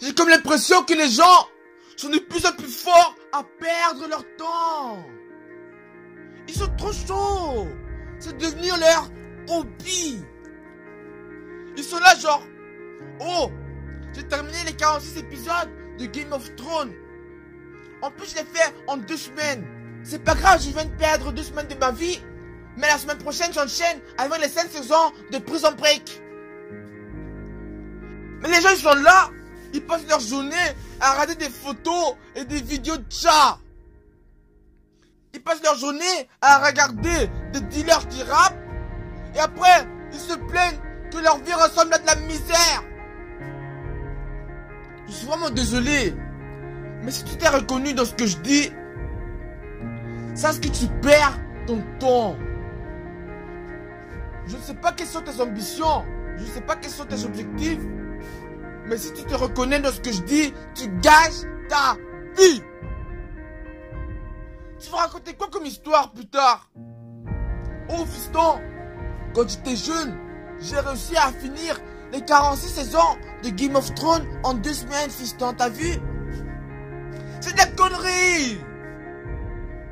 J'ai comme l'impression que les gens sont de plus en plus forts à perdre leur temps. Ils sont trop chauds. C'est devenu leur hobby. Ils sont là genre, oh, j'ai terminé les 46 épisodes de Game of Thrones. En plus, je l'ai fait en deux semaines. C'est pas grave, je viens de perdre deux semaines de ma vie. Mais la semaine prochaine, j'enchaîne avec les 5 saisons de Prison Break. Mais les gens, ils sont là. Ils passent leur journée à regarder des photos et des vidéos de chats. Ils passent leur journée à regarder des dealers qui rappent. Et après, ils se plaignent que leur vie ressemble à de la misère. Je suis vraiment désolé. Mais si tu t'es reconnu dans ce que je dis, sache que tu perds ton temps. Je ne sais pas quelles sont tes ambitions. Je ne sais pas quels sont tes objectifs. Mais si tu te reconnais dans ce que je dis, tu gâches ta vie. Tu vas raconter quoi comme histoire plus tard? Oh fiston, quand j'étais jeune, j'ai réussi à finir les 46 saisons de Game of Thrones en deux semaines, fiston, t'as vu? C'est de la connerie!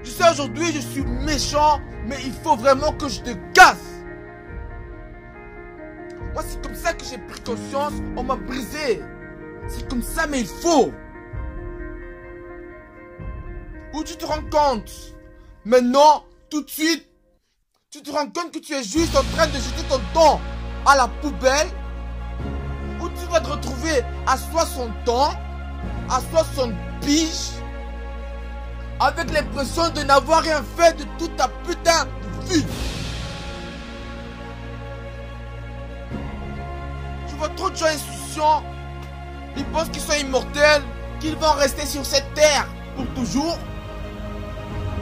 Je sais aujourd'hui je suis méchant, mais il faut vraiment que je te casse c'est comme ça que j'ai pris conscience. On m'a brisé. C'est comme ça, mais il faut. Où tu te rends compte? Maintenant, tout de suite, tu te rends compte que tu es juste en train de jeter ton temps à la poubelle? Où tu vas te retrouver à 60 ans, à 60 piges, avec l'impression de n'avoir rien fait de toute ta putain de vie? Vois trop de. Ils pensent qu'ils sont immortels, qu'ils vont rester sur cette terre pour toujours.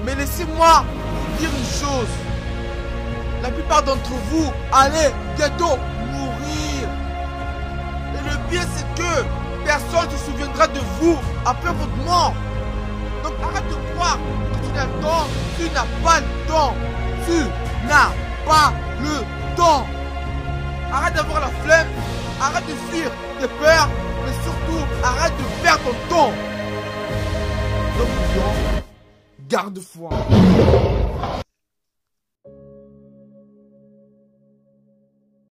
Mais laissez-moi vous dire une chose. La plupart d'entre vous allez bientôt mourir. Et le pire, c'est que personne ne se souviendra de vous après votre mort. Donc arrête de croire que tu n'as le temps. Tu n'as pas le temps. Tu n'as pas le temps. Arrête d'avoir la flemme Arrête de fuir tes peurs, mais surtout arrête de perdre ton temps. Donc, garde foi.